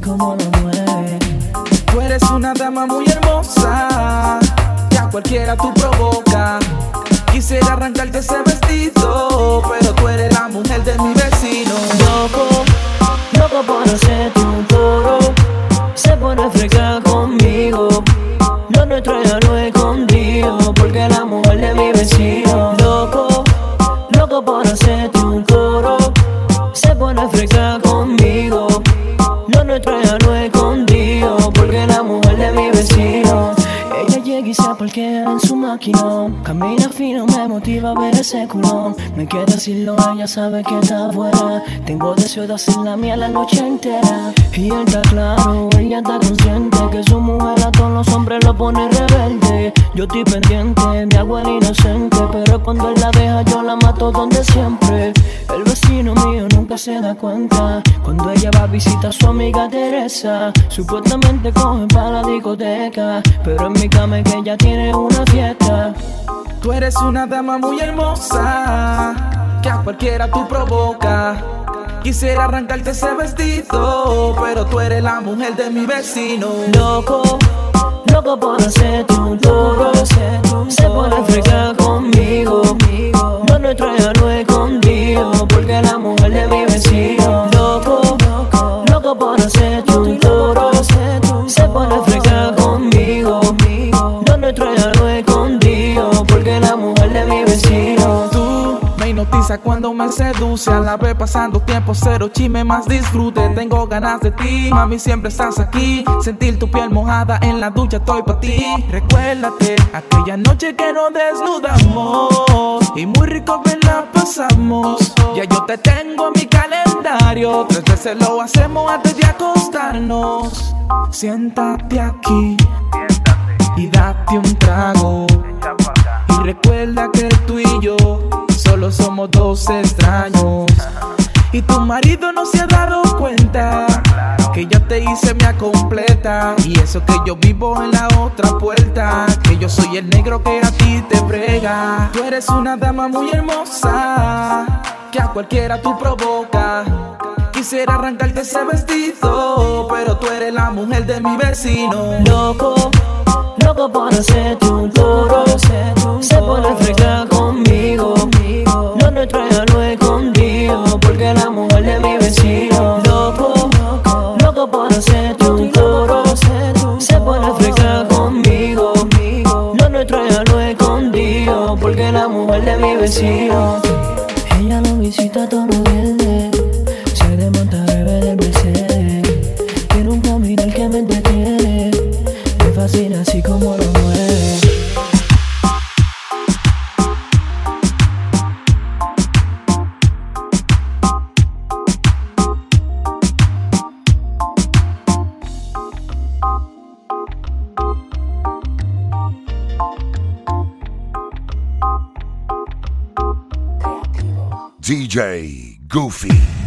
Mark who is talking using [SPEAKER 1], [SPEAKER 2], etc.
[SPEAKER 1] como lo mueve.
[SPEAKER 2] Tú eres una dama muy hermosa, que a cualquiera tú provoca. Quisiera arrancarte ese vestido, pero tú eres la mujer de mi vecino.
[SPEAKER 1] Loco, loco por hacerte un coro. Nuestro ya no es escondido, porque la mujer de mi vecino. Ella llega y se parquea en su maquinón. Camina fino, me motiva a ver ese culón. Me queda decirlo, ella sabe que está fuera. Tengo deseo de hacer la mía la noche entera. Y él está claro, ella está consciente que su mujer a todos los hombres lo pone rebelde. Yo estoy pendiente, hago el inocente. Pero cuando él la deja, yo la mato donde siempre. El vecino mío nunca se da cuenta. Cuando ella va a visitar a su amiga Teresa, supuestamente cogen para la discoteca. Pero en mi cama es que ella tiene una fiesta.
[SPEAKER 2] Tú eres una dama muy hermosa, que a cualquiera tú provoca. Quisiera arrancarte ese vestido, pero tú eres la mujer de mi vecino.
[SPEAKER 1] Loco, loco por hacerte un toro.
[SPEAKER 2] Cuando me seduce A la vez pasando tiempo, cero chisme, más disfrute. Tengo ganas de ti, mami, siempre estás aquí. Sentir tu piel mojada en la ducha, estoy pa' ti. Recuérdate, aquella noche que nos desnudamos Y muy rico que la pasamos. Ya yo te tengo en mi calendario Tres veces lo hacemos antes de acostarnos. Siéntate aquí y date un trago. Y recuerda que tú y yo solo somos dos extraños. Y tu marido no se ha dado cuenta que yo te hice mía completa. Y eso que yo vivo en la otra puerta. Que yo soy el negro que a ti te brega. Tú eres una dama muy hermosa. Que a cualquiera tú provoca. Quisiera arrancarte ese vestido. Pero tú eres la mujer de mi vecino.
[SPEAKER 1] Loco, loco por hacerte un vecino. Loco, loco por hacerte un toro. Se pone freca conmigo. Lo nuestro ya es escondido, porque la mujer de mi vecino. Ella lo visita todos los viernes. Se desmonta bebé del Mercedes. Tiene un caminar que me entretiene. Me fascina así como lo mueve.
[SPEAKER 3] DJ Goofy.